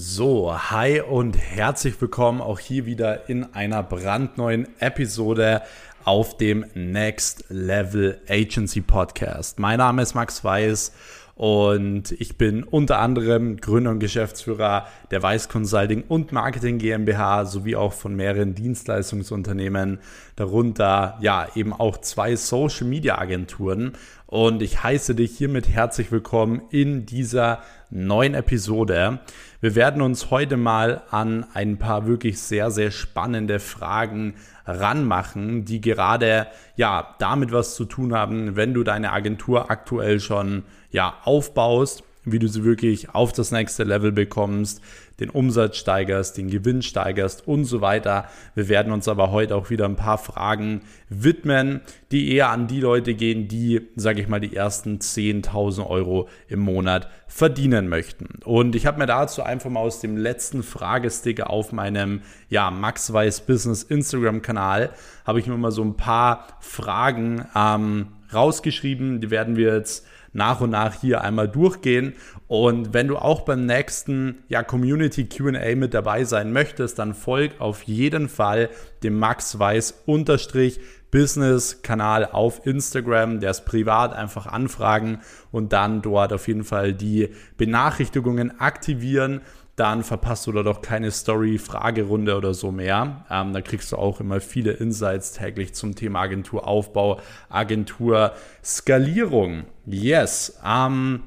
So, hi und herzlich willkommen auch hier wieder in einer brandneuen Episode auf dem Next Level Agency Podcast. Mein Name ist Max Weiß und ich bin unter anderem Gründer und Geschäftsführer der Weiß Consulting und Marketing GmbH sowie auch von mehreren Dienstleistungsunternehmen, darunter ja eben auch zwei Social Media Agenturen. Und ich heiße dich hiermit herzlich willkommen in dieser neuen Episode. Wir werden uns heute mal an ein paar wirklich sehr, sehr spannende Fragen ranmachen, die gerade ja damit was zu tun haben, wenn du deine Agentur aktuell schon ja aufbaust wie du sie wirklich auf das nächste Level bekommst, den Umsatz steigerst, den Gewinn steigerst und so weiter. Wir werden uns aber heute auch wieder ein paar Fragen widmen, die eher an die Leute gehen, die, sage ich mal, die ersten 10.000 Euro im Monat verdienen möchten. Und ich habe mir dazu einfach mal aus dem letzten Fragesticker auf meinem ja, Max Weiß Business Instagram-Kanal, habe ich mir mal so ein paar Fragen ähm, rausgeschrieben. Die werden wir jetzt nach und nach hier einmal durchgehen. Und wenn du auch beim nächsten ja, Community QA mit dabei sein möchtest, dann folg auf jeden Fall dem Max Weiß unterstrich Business-Kanal auf Instagram, der ist privat, einfach anfragen und dann dort auf jeden Fall die Benachrichtigungen aktivieren dann verpasst du da doch keine Story-Fragerunde oder so mehr. Ähm, da kriegst du auch immer viele Insights täglich zum Thema Agenturaufbau, Agenturskalierung. Yes. Ähm,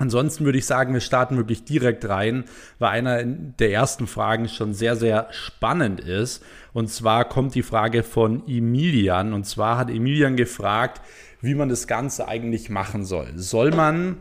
Ansonsten würde ich sagen, wir starten wirklich direkt rein, weil einer der ersten Fragen schon sehr, sehr spannend ist. Und zwar kommt die Frage von Emilian. Und zwar hat Emilian gefragt, wie man das Ganze eigentlich machen soll. Soll man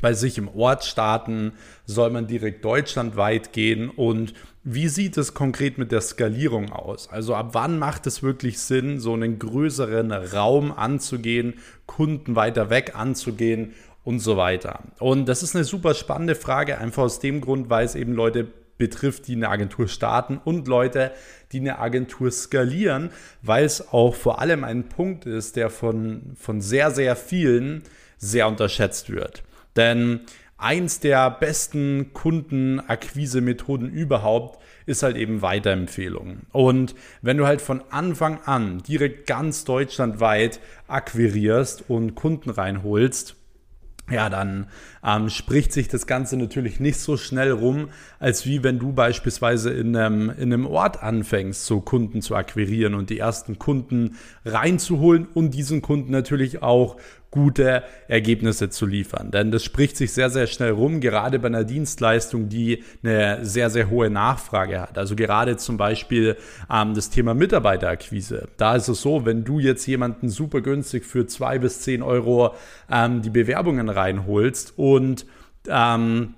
bei sich im Ort starten? Soll man direkt deutschlandweit gehen? Und wie sieht es konkret mit der Skalierung aus? Also ab wann macht es wirklich Sinn, so einen größeren Raum anzugehen, Kunden weiter weg anzugehen und so weiter? Und das ist eine super spannende Frage, einfach aus dem Grund, weil es eben Leute betrifft, die eine Agentur starten und Leute, die eine Agentur skalieren, weil es auch vor allem ein Punkt ist, der von, von sehr, sehr vielen sehr unterschätzt wird. Denn eins der besten Kundenakquise-Methoden überhaupt ist halt eben Weiterempfehlungen. Und wenn du halt von Anfang an direkt ganz deutschlandweit akquirierst und Kunden reinholst, ja, dann ähm, spricht sich das Ganze natürlich nicht so schnell rum, als wie wenn du beispielsweise in einem, in einem Ort anfängst, so Kunden zu akquirieren und die ersten Kunden reinzuholen und diesen Kunden natürlich auch gute Ergebnisse zu liefern. Denn das spricht sich sehr, sehr schnell rum, gerade bei einer Dienstleistung, die eine sehr, sehr hohe Nachfrage hat. Also gerade zum Beispiel ähm, das Thema Mitarbeiterakquise. Da ist es so, wenn du jetzt jemanden super günstig für zwei bis zehn Euro ähm, die Bewerbungen reinholst und ähm,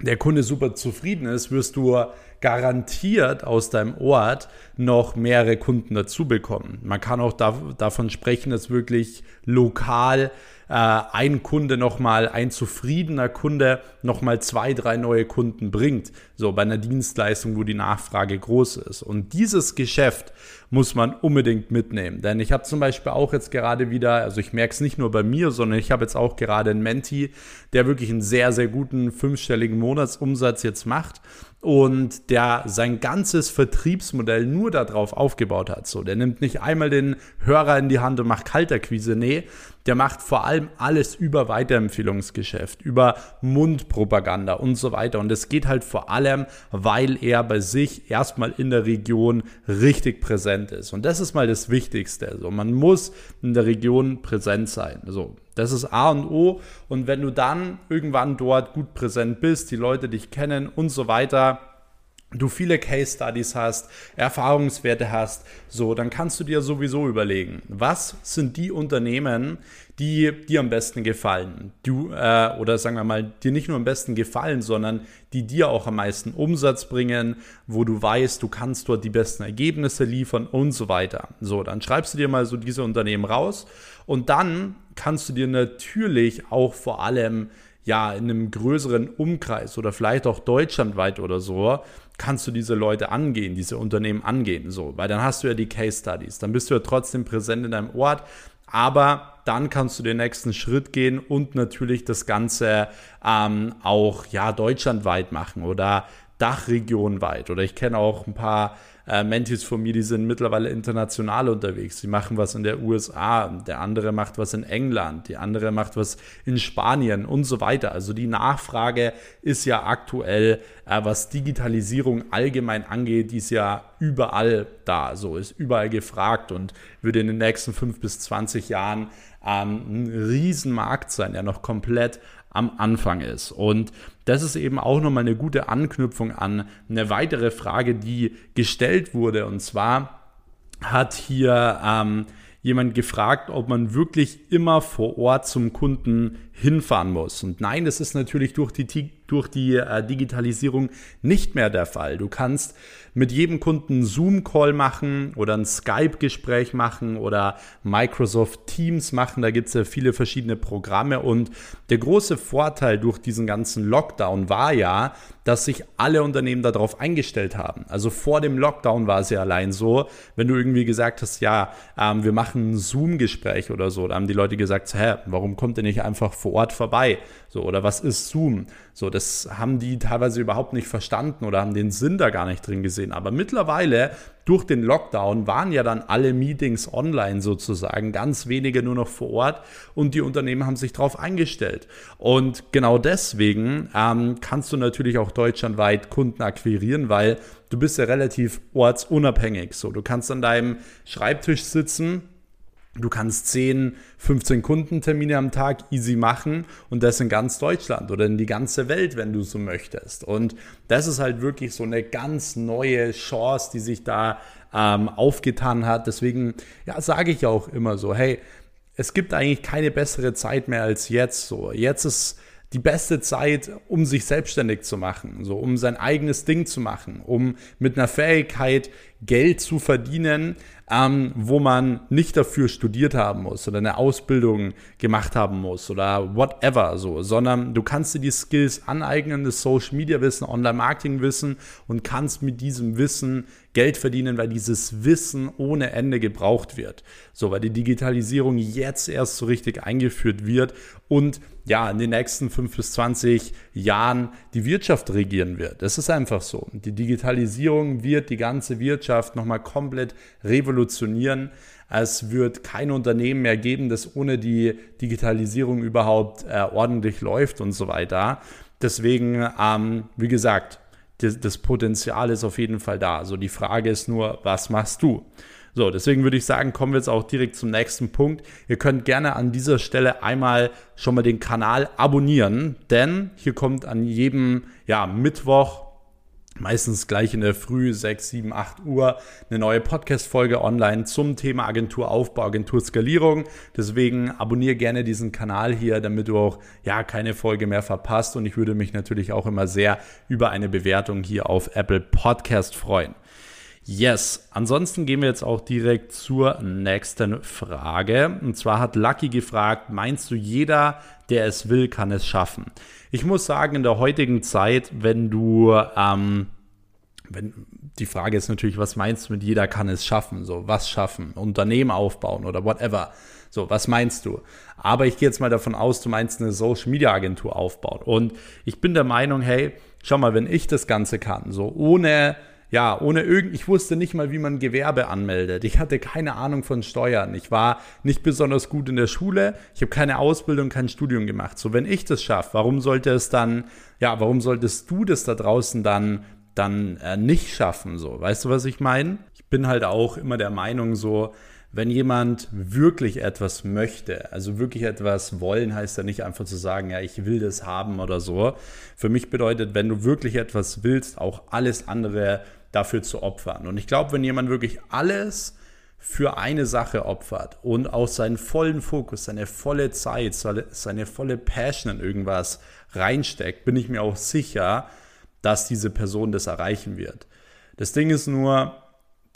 der Kunde super zufrieden ist, wirst du garantiert aus deinem Ort noch mehrere Kunden dazu bekommen. Man kann auch da, davon sprechen, dass wirklich lokal äh, ein Kunde nochmal, ein zufriedener Kunde nochmal zwei, drei neue Kunden bringt. So bei einer Dienstleistung, wo die Nachfrage groß ist. Und dieses Geschäft muss man unbedingt mitnehmen. Denn ich habe zum Beispiel auch jetzt gerade wieder, also ich merke es nicht nur bei mir, sondern ich habe jetzt auch gerade einen Menti, der wirklich einen sehr, sehr guten fünfstelligen Monatsumsatz jetzt macht und der sein ganzes Vertriebsmodell nur darauf aufgebaut hat. So, der nimmt nicht einmal den Hörer in die Hand und macht Kalterquise, nee, der macht vor allem alles über Weiterempfehlungsgeschäft, über Mundpropaganda und so weiter. Und es geht halt vor allem, weil er bei sich erstmal in der Region richtig präsent ist. Und das ist mal das Wichtigste. Also man muss in der Region präsent sein. Also das ist A und O. Und wenn du dann irgendwann dort gut präsent bist, die Leute dich kennen und so weiter, du viele Case Studies hast, Erfahrungswerte hast, so, dann kannst du dir sowieso überlegen, was sind die Unternehmen, die dir am besten gefallen. Du, äh, oder sagen wir mal, dir nicht nur am besten gefallen, sondern die dir auch am meisten Umsatz bringen, wo du weißt, du kannst dort die besten Ergebnisse liefern und so weiter. So, dann schreibst du dir mal so diese Unternehmen raus und dann kannst du dir natürlich auch vor allem ja in einem größeren Umkreis oder vielleicht auch deutschlandweit oder so kannst du diese Leute angehen, diese Unternehmen angehen, so, weil dann hast du ja die Case Studies, dann bist du ja trotzdem präsent in deinem Ort, aber dann kannst du den nächsten Schritt gehen und natürlich das Ganze ähm, auch ja deutschlandweit machen oder Dachregionweit. Oder ich kenne auch ein paar äh, Mentis von mir, die sind mittlerweile international unterwegs. Die machen was in der USA, der andere macht was in England, die andere macht was in Spanien und so weiter. Also die Nachfrage ist ja aktuell, äh, was Digitalisierung allgemein angeht, die ist ja überall da. So ist überall gefragt und würde in den nächsten fünf bis zwanzig Jahren ähm, ein Riesenmarkt sein, der noch komplett am Anfang ist. Und das ist eben auch nochmal eine gute Anknüpfung an eine weitere Frage, die gestellt wurde. Und zwar hat hier ähm, jemand gefragt, ob man wirklich immer vor Ort zum Kunden hinfahren muss. Und nein, das ist natürlich durch die, durch die äh, Digitalisierung nicht mehr der Fall. Du kannst mit jedem Kunden einen Zoom-Call machen oder ein Skype-Gespräch machen oder Microsoft Teams machen. Da gibt es ja viele verschiedene Programme. Und der große Vorteil durch diesen ganzen Lockdown war ja, dass sich alle Unternehmen darauf eingestellt haben. Also vor dem Lockdown war es ja allein so, wenn du irgendwie gesagt hast, ja, ähm, wir machen ein Zoom-Gespräch oder so, da haben die Leute gesagt, hä, warum kommt ihr nicht einfach vor Ort vorbei? So, oder was ist Zoom? So, das haben die teilweise überhaupt nicht verstanden oder haben den Sinn da gar nicht drin gesehen. Aber mittlerweile, durch den Lockdown, waren ja dann alle Meetings online sozusagen, ganz wenige nur noch vor Ort und die Unternehmen haben sich darauf eingestellt. Und genau deswegen ähm, kannst du natürlich auch deutschlandweit Kunden akquirieren, weil du bist ja relativ ortsunabhängig. So, du kannst an deinem Schreibtisch sitzen Du kannst 10, 15 Kundentermine am Tag easy machen und das in ganz Deutschland oder in die ganze Welt, wenn du so möchtest. Und das ist halt wirklich so eine ganz neue Chance, die sich da ähm, aufgetan hat. Deswegen ja, sage ich auch immer so, hey, es gibt eigentlich keine bessere Zeit mehr als jetzt. So, jetzt ist die beste Zeit, um sich selbstständig zu machen, so um sein eigenes Ding zu machen, um mit einer Fähigkeit Geld zu verdienen, ähm, wo man nicht dafür studiert haben muss oder eine Ausbildung gemacht haben muss oder whatever so, sondern du kannst dir die Skills aneignen, das Social Media Wissen, Online Marketing Wissen und kannst mit diesem Wissen Geld verdienen, weil dieses Wissen ohne Ende gebraucht wird. So, weil die Digitalisierung jetzt erst so richtig eingeführt wird und ja, in den nächsten fünf bis zwanzig Jahren die Wirtschaft regieren wird. Das ist einfach so. Die Digitalisierung wird die ganze Wirtschaft nochmal komplett revolutionieren. Es wird kein Unternehmen mehr geben, das ohne die Digitalisierung überhaupt äh, ordentlich läuft und so weiter. Deswegen, ähm, wie gesagt, das, das Potenzial ist auf jeden Fall da. Also die Frage ist nur, was machst du? So, deswegen würde ich sagen, kommen wir jetzt auch direkt zum nächsten Punkt. Ihr könnt gerne an dieser Stelle einmal schon mal den Kanal abonnieren, denn hier kommt an jedem ja, Mittwoch meistens gleich in der Früh, 6, 7, 8 Uhr, eine neue Podcast-Folge online zum Thema Agenturaufbau, Agenturskalierung. Deswegen abonniere gerne diesen Kanal hier, damit du auch ja keine Folge mehr verpasst. Und ich würde mich natürlich auch immer sehr über eine Bewertung hier auf Apple Podcast freuen. Yes, ansonsten gehen wir jetzt auch direkt zur nächsten Frage. Und zwar hat Lucky gefragt, meinst du, jeder, der es will, kann es schaffen? Ich muss sagen, in der heutigen Zeit, wenn du, ähm, wenn, die Frage ist natürlich, was meinst du mit jeder kann es schaffen? So, was schaffen? Unternehmen aufbauen oder whatever. So, was meinst du? Aber ich gehe jetzt mal davon aus, du meinst eine Social Media Agentur aufbauen. Und ich bin der Meinung, hey, schau mal, wenn ich das Ganze kann, so ohne ja, ohne irgend, ich wusste nicht mal, wie man Gewerbe anmeldet. Ich hatte keine Ahnung von Steuern. Ich war nicht besonders gut in der Schule. Ich habe keine Ausbildung, kein Studium gemacht. So, wenn ich das schaffe, warum sollte es dann, ja, warum solltest du das da draußen dann, dann äh, nicht schaffen? So, weißt du, was ich meine? Ich bin halt auch immer der Meinung so, wenn jemand wirklich etwas möchte, also wirklich etwas wollen, heißt ja nicht einfach zu sagen, ja, ich will das haben oder so. Für mich bedeutet, wenn du wirklich etwas willst, auch alles andere dafür zu opfern. Und ich glaube, wenn jemand wirklich alles für eine Sache opfert und auch seinen vollen Fokus, seine volle Zeit, seine volle Passion in irgendwas reinsteckt, bin ich mir auch sicher, dass diese Person das erreichen wird. Das Ding ist nur,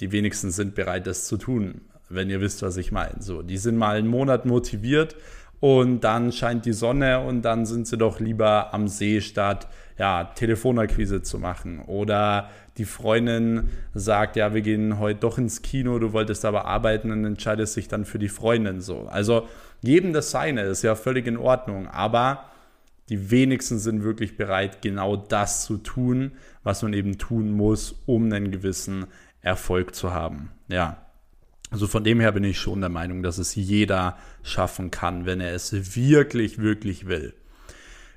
die wenigsten sind bereit, das zu tun, wenn ihr wisst, was ich meine. So, die sind mal einen Monat motiviert und dann scheint die Sonne und dann sind sie doch lieber am See statt ja, Telefonakquise zu machen. Oder die Freundin sagt, ja, wir gehen heute doch ins Kino, du wolltest aber arbeiten und entscheidest dich dann für die Freundin so. Also jedem das seine ist ja völlig in Ordnung, aber die wenigsten sind wirklich bereit, genau das zu tun, was man eben tun muss, um einen gewissen Erfolg zu haben. Ja. Also von dem her bin ich schon der Meinung, dass es jeder schaffen kann, wenn er es wirklich, wirklich will.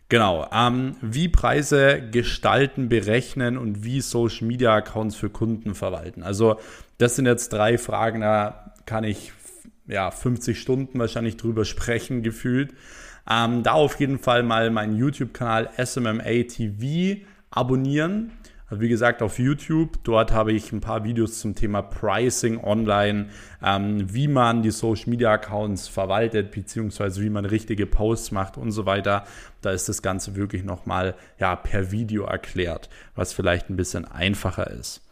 Genau, ähm, wie Preise gestalten, berechnen und wie Social Media Accounts für Kunden verwalten. Also das sind jetzt drei Fragen, da kann ich ja 50 Stunden wahrscheinlich drüber sprechen gefühlt. Ähm, da auf jeden Fall mal meinen YouTube-Kanal SMMA TV abonnieren. Also wie gesagt, auf YouTube, dort habe ich ein paar Videos zum Thema Pricing online, ähm, wie man die Social Media Accounts verwaltet, beziehungsweise wie man richtige Posts macht und so weiter. Da ist das Ganze wirklich nochmal ja, per Video erklärt, was vielleicht ein bisschen einfacher ist.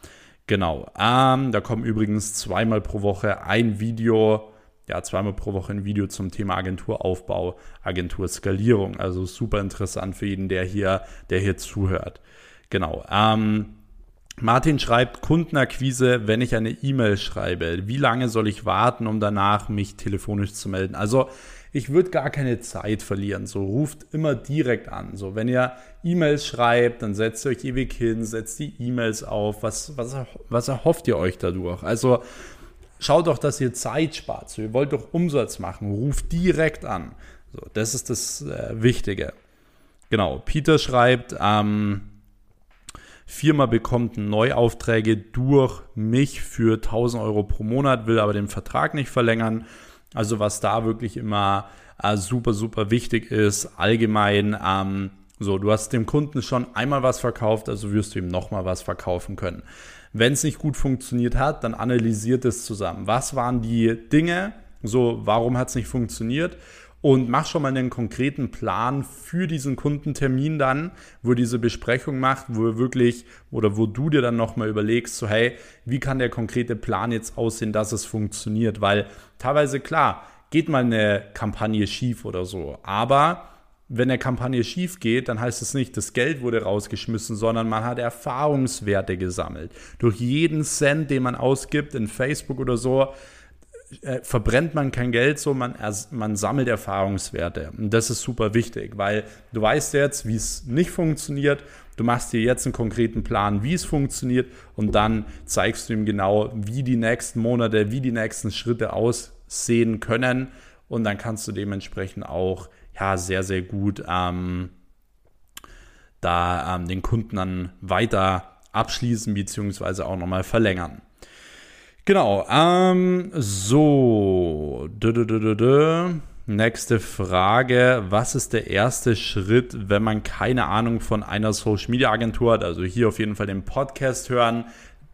Genau, ähm, da kommen übrigens zweimal pro Woche ein Video ja, zweimal pro Woche ein Video zum Thema Agenturaufbau, Agenturskalierung. Also super interessant für jeden, der hier, der hier zuhört. Genau. Ähm, Martin schreibt Kundenakquise, wenn ich eine E-Mail schreibe. Wie lange soll ich warten, um danach mich telefonisch zu melden? Also ich würde gar keine Zeit verlieren. So ruft immer direkt an. So wenn ihr E-Mails schreibt, dann setzt ihr euch ewig hin, setzt die E-Mails auf. Was, was, was erhofft ihr euch dadurch? Also schaut doch, dass ihr Zeit spart. So, ihr wollt doch Umsatz machen. Ruft direkt an. So, das ist das äh, Wichtige. Genau. Peter schreibt, ähm, Firma bekommt Neuaufträge durch mich für 1000 Euro pro Monat, will aber den Vertrag nicht verlängern. Also was da wirklich immer äh, super, super wichtig ist, allgemein, ähm, so, du hast dem Kunden schon einmal was verkauft, also wirst du ihm nochmal was verkaufen können. Wenn es nicht gut funktioniert hat, dann analysiert es zusammen. Was waren die Dinge? So, warum hat es nicht funktioniert? Und mach schon mal einen konkreten Plan für diesen Kundentermin dann, wo diese Besprechung macht, wo wirklich oder wo du dir dann nochmal überlegst, so hey, wie kann der konkrete Plan jetzt aussehen, dass es funktioniert, weil teilweise klar, geht mal eine Kampagne schief oder so, aber wenn eine Kampagne schief geht, dann heißt es nicht, das Geld wurde rausgeschmissen, sondern man hat Erfahrungswerte gesammelt. Durch jeden Cent, den man ausgibt in Facebook oder so, äh, verbrennt man kein Geld so, man, man sammelt Erfahrungswerte. Und das ist super wichtig, weil du weißt jetzt, wie es nicht funktioniert. Du machst dir jetzt einen konkreten Plan, wie es funktioniert und dann zeigst du ihm genau, wie die nächsten Monate, wie die nächsten Schritte aussehen können und dann kannst du dementsprechend auch ja sehr, sehr gut ähm, da ähm, den Kunden dann weiter abschließen bzw. auch nochmal verlängern. Genau, ähm, so. Nächste Frage. Was ist der erste Schritt, wenn man keine Ahnung von einer Social Media Agentur hat? Also hier auf jeden Fall den Podcast hören,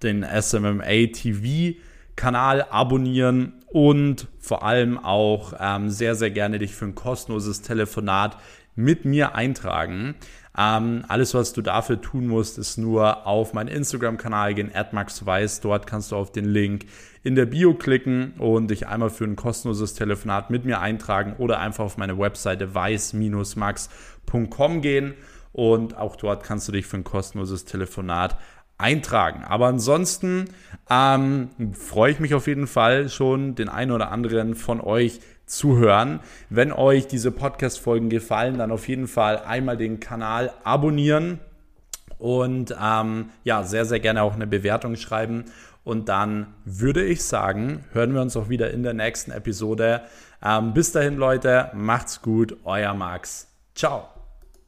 den SMMA TV Kanal abonnieren und vor allem auch ähm, sehr, sehr gerne dich für ein kostenloses Telefonat mit mir eintragen. Ähm, alles, was du dafür tun musst, ist nur auf meinen Instagram-Kanal gehen, @maxweiss. Dort kannst du auf den Link in der Bio klicken und dich einmal für ein kostenloses Telefonat mit mir eintragen oder einfach auf meine Webseite weiß-max.com gehen und auch dort kannst du dich für ein kostenloses Telefonat eintragen. Aber ansonsten ähm, freue ich mich auf jeden Fall schon, den einen oder anderen von euch zuhören. Wenn euch diese Podcast-Folgen gefallen, dann auf jeden Fall einmal den Kanal abonnieren und ähm, ja, sehr, sehr gerne auch eine Bewertung schreiben. Und dann würde ich sagen, hören wir uns auch wieder in der nächsten Episode. Ähm, bis dahin, Leute, macht's gut, euer Max. Ciao.